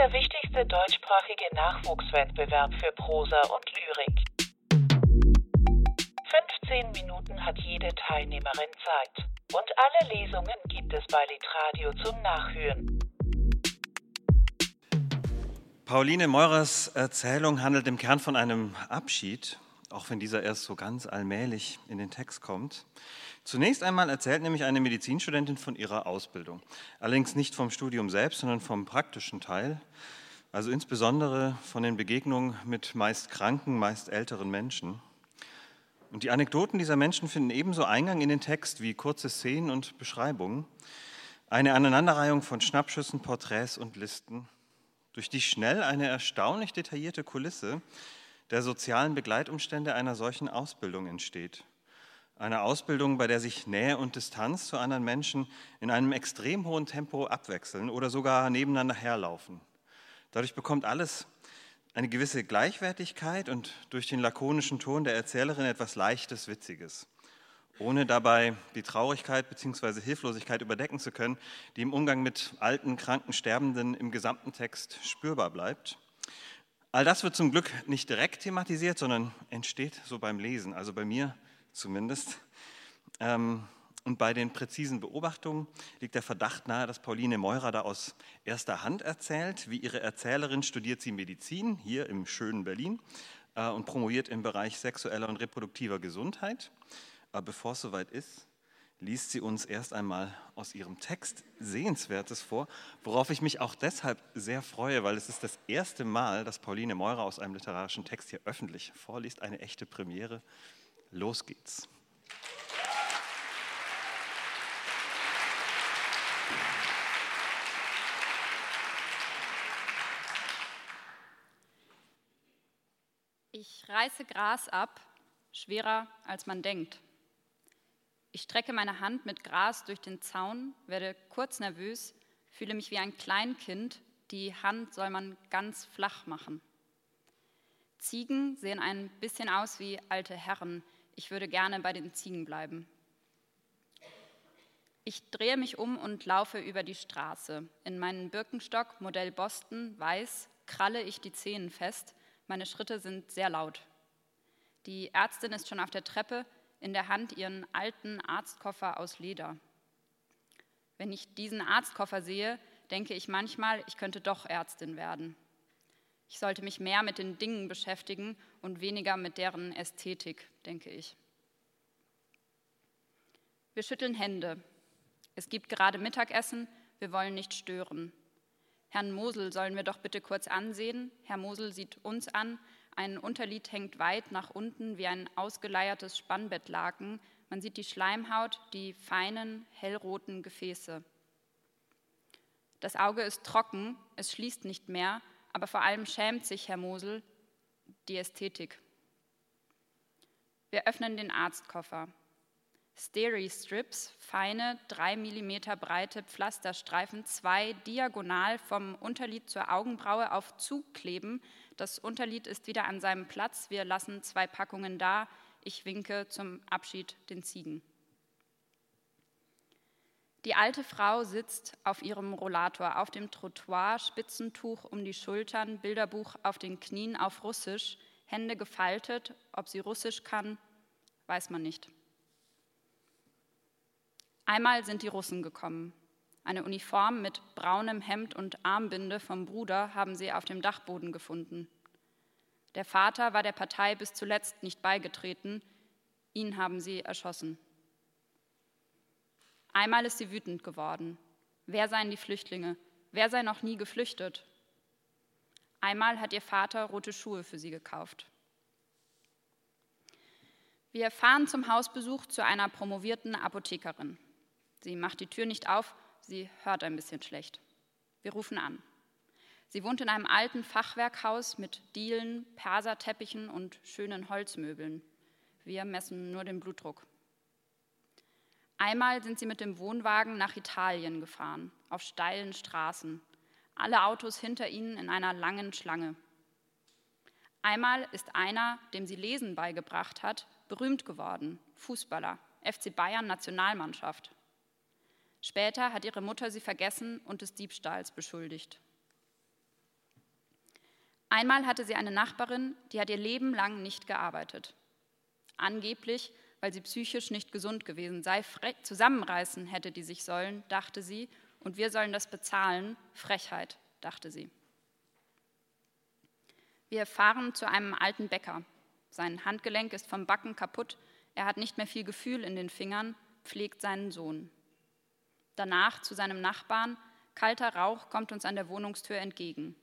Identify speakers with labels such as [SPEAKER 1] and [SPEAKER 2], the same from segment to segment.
[SPEAKER 1] der wichtigste deutschsprachige Nachwuchswettbewerb für Prosa und Lyrik. 15 Minuten hat jede Teilnehmerin Zeit. Und alle Lesungen gibt es bei Litradio zum Nachhören.
[SPEAKER 2] Pauline Meurers Erzählung handelt im Kern von einem Abschied, auch wenn dieser erst so ganz allmählich in den Text kommt. Zunächst einmal erzählt nämlich eine Medizinstudentin von ihrer Ausbildung. Allerdings nicht vom Studium selbst, sondern vom praktischen Teil, also insbesondere von den Begegnungen mit meist kranken, meist älteren Menschen. Und die Anekdoten dieser Menschen finden ebenso Eingang in den Text wie kurze Szenen und Beschreibungen. Eine Aneinanderreihung von Schnappschüssen, Porträts und Listen durch die schnell eine erstaunlich detaillierte Kulisse der sozialen Begleitumstände einer solchen Ausbildung entsteht. Eine Ausbildung, bei der sich Nähe und Distanz zu anderen Menschen in einem extrem hohen Tempo abwechseln oder sogar nebeneinander herlaufen. Dadurch bekommt alles eine gewisse Gleichwertigkeit und durch den lakonischen Ton der Erzählerin etwas Leichtes, Witziges ohne dabei die Traurigkeit bzw. Hilflosigkeit überdecken zu können, die im Umgang mit alten, kranken, Sterbenden im gesamten Text spürbar bleibt. All das wird zum Glück nicht direkt thematisiert, sondern entsteht so beim Lesen, also bei mir zumindest. Ähm, und bei den präzisen Beobachtungen liegt der Verdacht nahe, dass Pauline Meurer da aus erster Hand erzählt. Wie ihre Erzählerin studiert sie Medizin hier im schönen Berlin äh, und promoviert im Bereich sexueller und reproduktiver Gesundheit. Aber bevor es soweit ist, liest sie uns erst einmal aus ihrem Text Sehenswertes vor, worauf ich mich auch deshalb sehr freue, weil es ist das erste Mal, dass Pauline Meurer aus einem literarischen Text hier öffentlich vorliest, eine echte Premiere. Los geht's.
[SPEAKER 3] Ich reiße Gras ab, schwerer als man denkt. Ich strecke meine Hand mit Gras durch den Zaun, werde kurz nervös, fühle mich wie ein Kleinkind. Die Hand soll man ganz flach machen. Ziegen sehen ein bisschen aus wie alte Herren. Ich würde gerne bei den Ziegen bleiben. Ich drehe mich um und laufe über die Straße. In meinen Birkenstock, Modell Boston, weiß, kralle ich die Zehen fest. Meine Schritte sind sehr laut. Die Ärztin ist schon auf der Treppe, in der Hand ihren alten Arztkoffer aus Leder. Wenn ich diesen Arztkoffer sehe, denke ich manchmal, ich könnte doch Ärztin werden. Ich sollte mich mehr mit den Dingen beschäftigen und weniger mit deren Ästhetik, denke ich. Wir schütteln Hände. Es gibt gerade Mittagessen, wir wollen nicht stören. Herrn Mosel sollen wir doch bitte kurz ansehen. Herr Mosel sieht uns an, ein Unterlied hängt weit nach unten wie ein ausgeleiertes Spannbettlaken. Man sieht die Schleimhaut, die feinen, hellroten Gefäße. Das Auge ist trocken, es schließt nicht mehr, aber vor allem schämt sich Herr Mosel die Ästhetik. Wir öffnen den Arztkoffer. Steri-Strips, feine, drei Millimeter breite Pflasterstreifen, zwei diagonal vom Unterlid zur Augenbraue auf Zug kleben, das Unterlied ist wieder an seinem Platz. Wir lassen zwei Packungen da. Ich winke zum Abschied den Ziegen. Die alte Frau sitzt auf ihrem Rollator auf dem Trottoir, Spitzentuch um die Schultern, Bilderbuch auf den Knien auf Russisch, Hände gefaltet. Ob sie Russisch kann, weiß man nicht. Einmal sind die Russen gekommen. Eine Uniform mit braunem Hemd und Armbinde vom Bruder haben sie auf dem Dachboden gefunden. Der Vater war der Partei bis zuletzt nicht beigetreten, ihn haben sie erschossen. Einmal ist sie wütend geworden. Wer seien die Flüchtlinge? Wer sei noch nie geflüchtet? Einmal hat ihr Vater rote Schuhe für sie gekauft. Wir fahren zum Hausbesuch zu einer promovierten Apothekerin. Sie macht die Tür nicht auf, Sie hört ein bisschen schlecht. Wir rufen an. Sie wohnt in einem alten Fachwerkhaus mit Dielen, Perserteppichen und schönen Holzmöbeln. Wir messen nur den Blutdruck. Einmal sind sie mit dem Wohnwagen nach Italien gefahren, auf steilen Straßen. Alle Autos hinter ihnen in einer langen Schlange. Einmal ist einer, dem sie Lesen beigebracht hat, berühmt geworden, Fußballer, FC Bayern Nationalmannschaft. Später hat ihre Mutter sie vergessen und des Diebstahls beschuldigt. Einmal hatte sie eine Nachbarin, die hat ihr Leben lang nicht gearbeitet. Angeblich, weil sie psychisch nicht gesund gewesen sei, zusammenreißen hätte die sich sollen, dachte sie, und wir sollen das bezahlen. Frechheit, dachte sie. Wir fahren zu einem alten Bäcker. Sein Handgelenk ist vom Backen kaputt, er hat nicht mehr viel Gefühl in den Fingern, pflegt seinen Sohn. Danach zu seinem Nachbarn, kalter Rauch kommt uns an der Wohnungstür entgegen.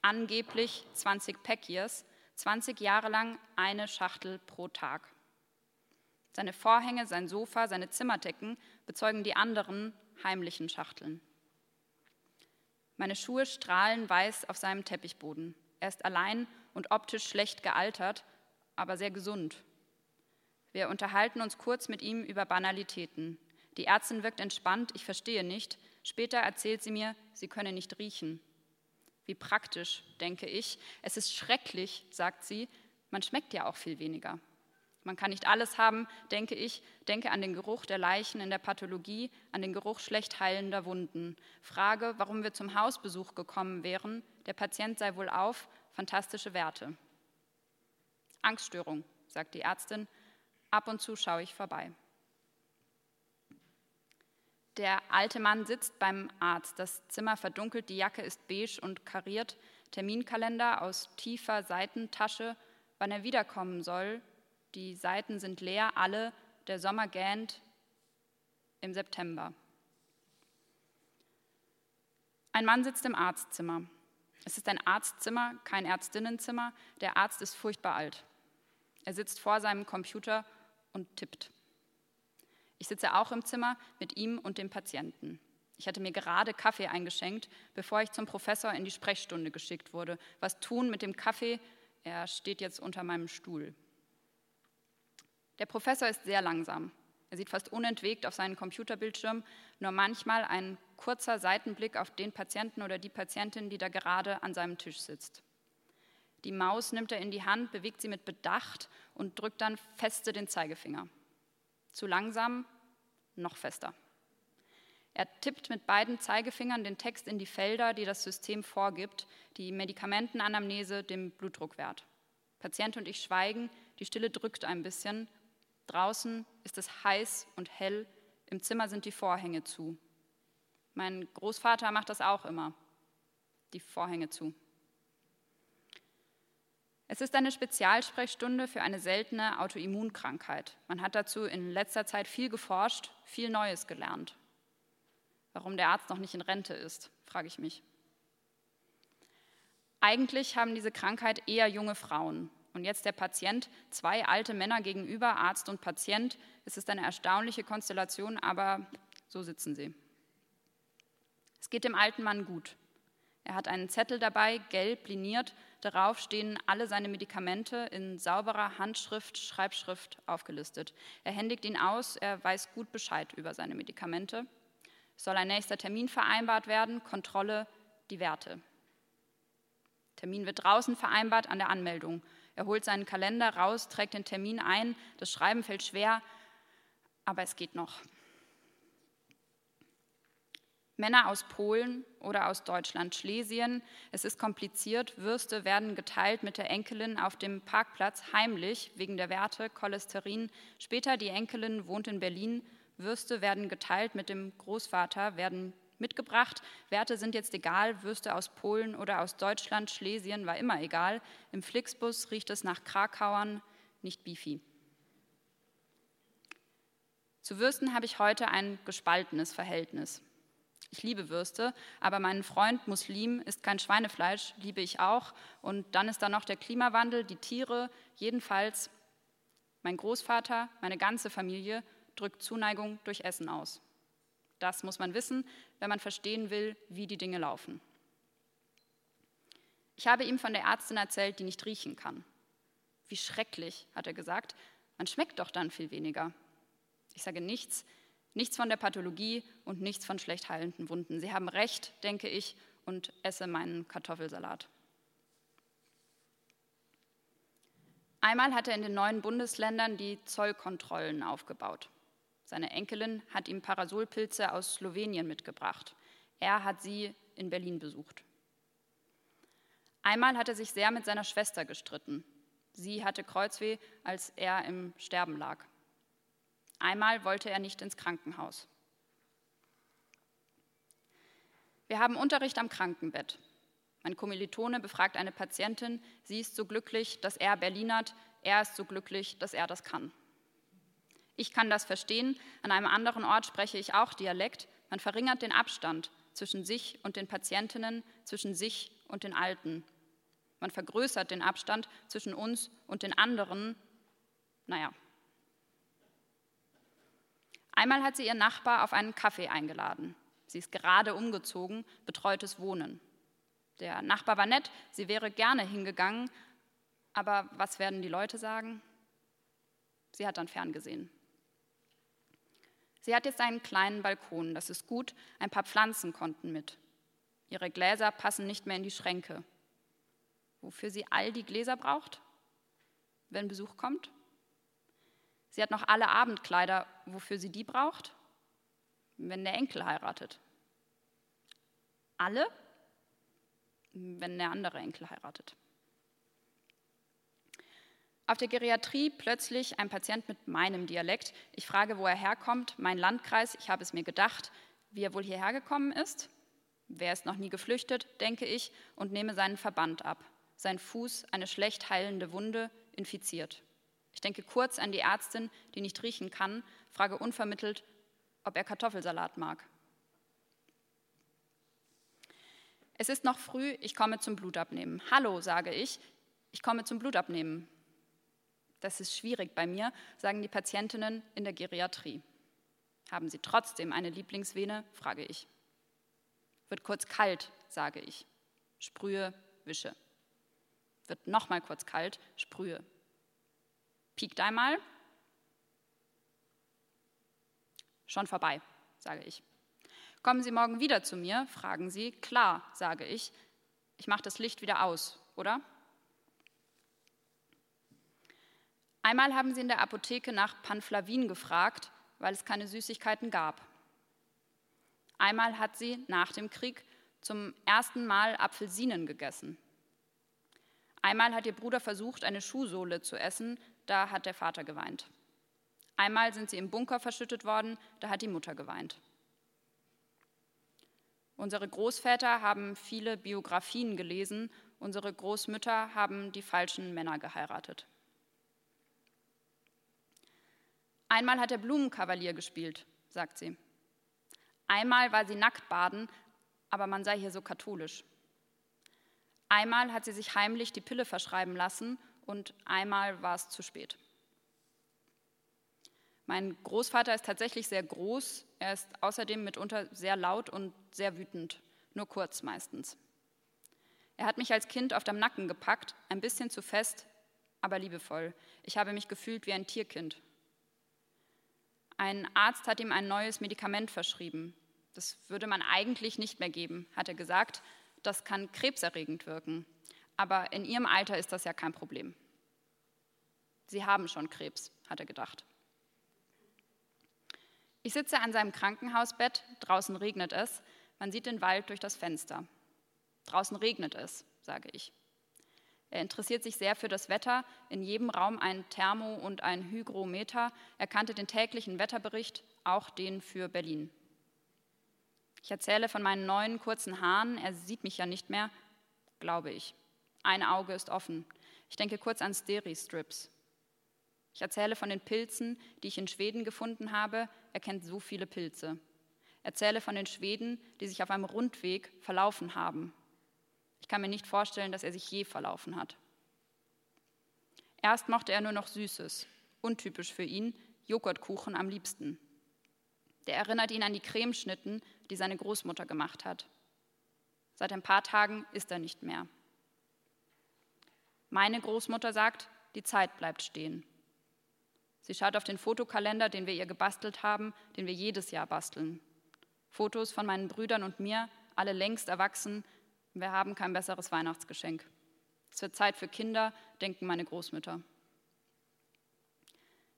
[SPEAKER 3] Angeblich 20 Packiers, 20 Jahre lang eine Schachtel pro Tag. Seine Vorhänge, sein Sofa, seine Zimmerdecken bezeugen die anderen heimlichen Schachteln. Meine Schuhe strahlen weiß auf seinem Teppichboden. Er ist allein und optisch schlecht gealtert, aber sehr gesund. Wir unterhalten uns kurz mit ihm über Banalitäten. Die Ärztin wirkt entspannt, ich verstehe nicht. Später erzählt sie mir, sie könne nicht riechen. Wie praktisch, denke ich. Es ist schrecklich, sagt sie. Man schmeckt ja auch viel weniger. Man kann nicht alles haben, denke ich. Denke an den Geruch der Leichen in der Pathologie, an den Geruch schlecht heilender Wunden. Frage, warum wir zum Hausbesuch gekommen wären. Der Patient sei wohl auf, fantastische Werte. Angststörung, sagt die Ärztin. Ab und zu schaue ich vorbei. Der alte Mann sitzt beim Arzt. Das Zimmer verdunkelt, die Jacke ist beige und kariert. Terminkalender aus tiefer Seitentasche, wann er wiederkommen soll. Die Seiten sind leer, alle. Der Sommer gähnt im September. Ein Mann sitzt im Arztzimmer. Es ist ein Arztzimmer, kein Ärztinnenzimmer. Der Arzt ist furchtbar alt. Er sitzt vor seinem Computer und tippt. Ich sitze auch im Zimmer mit ihm und dem Patienten. Ich hatte mir gerade Kaffee eingeschenkt, bevor ich zum Professor in die Sprechstunde geschickt wurde. Was tun mit dem Kaffee? Er steht jetzt unter meinem Stuhl. Der Professor ist sehr langsam. Er sieht fast unentwegt auf seinen Computerbildschirm, nur manchmal ein kurzer Seitenblick auf den Patienten oder die Patientin, die da gerade an seinem Tisch sitzt. Die Maus nimmt er in die Hand, bewegt sie mit Bedacht und drückt dann feste den Zeigefinger. Zu langsam, noch fester. Er tippt mit beiden Zeigefingern den Text in die Felder, die das System vorgibt, die Medikamentenanamnese, dem Blutdruckwert. Patient und ich schweigen, die Stille drückt ein bisschen. Draußen ist es heiß und hell, im Zimmer sind die Vorhänge zu. Mein Großvater macht das auch immer, die Vorhänge zu. Es ist eine Spezialsprechstunde für eine seltene Autoimmunkrankheit. Man hat dazu in letzter Zeit viel geforscht, viel Neues gelernt. Warum der Arzt noch nicht in Rente ist, frage ich mich. Eigentlich haben diese Krankheit eher junge Frauen. Und jetzt der Patient, zwei alte Männer gegenüber, Arzt und Patient. Es ist eine erstaunliche Konstellation, aber so sitzen sie. Es geht dem alten Mann gut. Er hat einen Zettel dabei, gelb liniert, Darauf stehen alle seine Medikamente in sauberer Handschrift, Schreibschrift aufgelistet. Er händigt ihn aus, er weiß gut Bescheid über seine Medikamente. Es soll ein nächster Termin vereinbart werden, Kontrolle, die Werte. Termin wird draußen vereinbart an der Anmeldung. Er holt seinen Kalender raus, trägt den Termin ein. Das Schreiben fällt schwer, aber es geht noch. Männer aus Polen oder aus Deutschland, Schlesien. Es ist kompliziert. Würste werden geteilt mit der Enkelin auf dem Parkplatz heimlich wegen der Werte Cholesterin. Später die Enkelin wohnt in Berlin. Würste werden geteilt mit dem Großvater, werden mitgebracht. Werte sind jetzt egal. Würste aus Polen oder aus Deutschland, Schlesien war immer egal. Im Flixbus riecht es nach Krakauern, nicht Bifi. Zu Würsten habe ich heute ein gespaltenes Verhältnis. Ich liebe Würste, aber mein Freund Muslim isst kein Schweinefleisch, liebe ich auch. Und dann ist da noch der Klimawandel, die Tiere. Jedenfalls, mein Großvater, meine ganze Familie drückt Zuneigung durch Essen aus. Das muss man wissen, wenn man verstehen will, wie die Dinge laufen. Ich habe ihm von der Ärztin erzählt, die nicht riechen kann. Wie schrecklich, hat er gesagt. Man schmeckt doch dann viel weniger. Ich sage nichts, Nichts von der Pathologie und nichts von schlecht heilenden Wunden. Sie haben recht, denke ich, und esse meinen Kartoffelsalat. Einmal hat er in den neuen Bundesländern die Zollkontrollen aufgebaut. Seine Enkelin hat ihm Parasolpilze aus Slowenien mitgebracht. Er hat sie in Berlin besucht. Einmal hat er sich sehr mit seiner Schwester gestritten. Sie hatte Kreuzweh, als er im Sterben lag. Einmal wollte er nicht ins Krankenhaus. Wir haben Unterricht am Krankenbett. Mein Kommilitone befragt eine Patientin, sie ist so glücklich, dass er Berlinert, er ist so glücklich, dass er das kann. Ich kann das verstehen, an einem anderen Ort spreche ich auch Dialekt, man verringert den Abstand zwischen sich und den Patientinnen, zwischen sich und den Alten. Man vergrößert den Abstand zwischen uns und den anderen. Naja. Einmal hat sie ihren Nachbar auf einen Kaffee eingeladen. Sie ist gerade umgezogen, betreutes Wohnen. Der Nachbar war nett, sie wäre gerne hingegangen, aber was werden die Leute sagen? Sie hat dann ferngesehen. Sie hat jetzt einen kleinen Balkon, das ist gut, ein paar Pflanzen konnten mit. Ihre Gläser passen nicht mehr in die Schränke. Wofür sie all die Gläser braucht, wenn Besuch kommt? Sie hat noch alle Abendkleider, wofür sie die braucht, wenn der Enkel heiratet. Alle, wenn der andere Enkel heiratet. Auf der Geriatrie plötzlich ein Patient mit meinem Dialekt. Ich frage, wo er herkommt, mein Landkreis. Ich habe es mir gedacht, wie er wohl hierher gekommen ist. Wer ist noch nie geflüchtet, denke ich, und nehme seinen Verband ab. Sein Fuß, eine schlecht heilende Wunde, infiziert. Ich denke kurz an die Ärztin, die nicht riechen kann, frage unvermittelt, ob er Kartoffelsalat mag. Es ist noch früh, ich komme zum Blutabnehmen. Hallo, sage ich, ich komme zum Blutabnehmen. Das ist schwierig bei mir, sagen die Patientinnen in der Geriatrie. Haben Sie trotzdem eine Lieblingsvene? frage ich. Wird kurz kalt, sage ich. Sprühe, wische. Wird nochmal kurz kalt, sprühe. Piekt einmal. Schon vorbei, sage ich. Kommen Sie morgen wieder zu mir? fragen Sie. Klar, sage ich. Ich mache das Licht wieder aus, oder? Einmal haben sie in der Apotheke nach Panflavin gefragt, weil es keine Süßigkeiten gab. Einmal hat sie nach dem Krieg zum ersten Mal Apfelsinen gegessen. Einmal hat ihr Bruder versucht, eine Schuhsohle zu essen, da hat der Vater geweint. Einmal sind sie im Bunker verschüttet worden, da hat die Mutter geweint. Unsere Großväter haben viele Biografien gelesen, unsere Großmütter haben die falschen Männer geheiratet. Einmal hat er Blumenkavalier gespielt, sagt sie. Einmal war sie nackt baden, aber man sei hier so katholisch. Einmal hat sie sich heimlich die Pille verschreiben lassen und einmal war es zu spät. Mein Großvater ist tatsächlich sehr groß, er ist außerdem mitunter sehr laut und sehr wütend, nur kurz meistens. Er hat mich als Kind auf dem Nacken gepackt, ein bisschen zu fest, aber liebevoll. Ich habe mich gefühlt wie ein Tierkind. Ein Arzt hat ihm ein neues Medikament verschrieben. Das würde man eigentlich nicht mehr geben, hat er gesagt. Das kann krebserregend wirken. Aber in Ihrem Alter ist das ja kein Problem. Sie haben schon Krebs, hat er gedacht. Ich sitze an seinem Krankenhausbett, draußen regnet es, man sieht den Wald durch das Fenster. Draußen regnet es, sage ich. Er interessiert sich sehr für das Wetter, in jedem Raum ein Thermo- und ein Hygrometer. Er kannte den täglichen Wetterbericht, auch den für Berlin. Ich erzähle von meinen neuen kurzen Haaren, er sieht mich ja nicht mehr, glaube ich. Ein Auge ist offen. Ich denke kurz an Steri-Strips. Ich erzähle von den Pilzen, die ich in Schweden gefunden habe. Er kennt so viele Pilze. Erzähle von den Schweden, die sich auf einem Rundweg verlaufen haben. Ich kann mir nicht vorstellen, dass er sich je verlaufen hat. Erst mochte er nur noch Süßes, untypisch für ihn, Joghurtkuchen am liebsten. Der erinnert ihn an die Cremeschnitten, die seine Großmutter gemacht hat. Seit ein paar Tagen isst er nicht mehr. Meine Großmutter sagt, die Zeit bleibt stehen. Sie schaut auf den Fotokalender, den wir ihr gebastelt haben, den wir jedes Jahr basteln. Fotos von meinen Brüdern und mir, alle längst erwachsen. Wir haben kein besseres Weihnachtsgeschenk. Es wird Zeit für Kinder, denken meine Großmütter.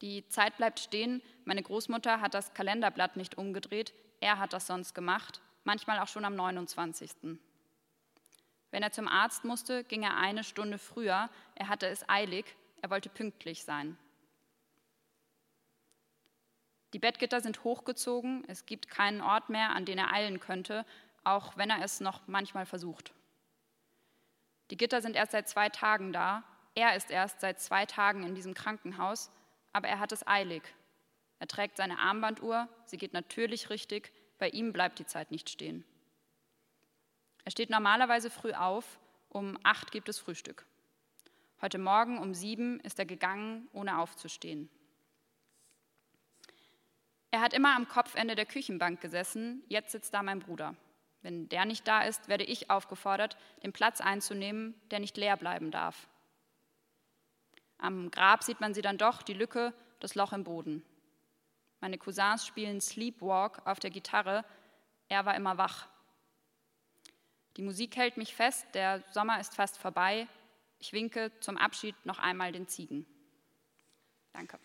[SPEAKER 3] Die Zeit bleibt stehen. Meine Großmutter hat das Kalenderblatt nicht umgedreht. Er hat das sonst gemacht, manchmal auch schon am 29. Wenn er zum Arzt musste, ging er eine Stunde früher. Er hatte es eilig, er wollte pünktlich sein. Die Bettgitter sind hochgezogen, es gibt keinen Ort mehr, an den er eilen könnte, auch wenn er es noch manchmal versucht. Die Gitter sind erst seit zwei Tagen da, er ist erst seit zwei Tagen in diesem Krankenhaus, aber er hat es eilig. Er trägt seine Armbanduhr, sie geht natürlich richtig, bei ihm bleibt die Zeit nicht stehen. Er steht normalerweise früh auf, um acht gibt es Frühstück. Heute Morgen um sieben ist er gegangen, ohne aufzustehen. Er hat immer am Kopfende der Küchenbank gesessen, jetzt sitzt da mein Bruder. Wenn der nicht da ist, werde ich aufgefordert, den Platz einzunehmen, der nicht leer bleiben darf. Am Grab sieht man sie dann doch, die Lücke, das Loch im Boden. Meine Cousins spielen Sleepwalk auf der Gitarre, er war immer wach. Die Musik hält mich fest, der Sommer ist fast vorbei. Ich winke zum Abschied noch einmal den Ziegen. Danke.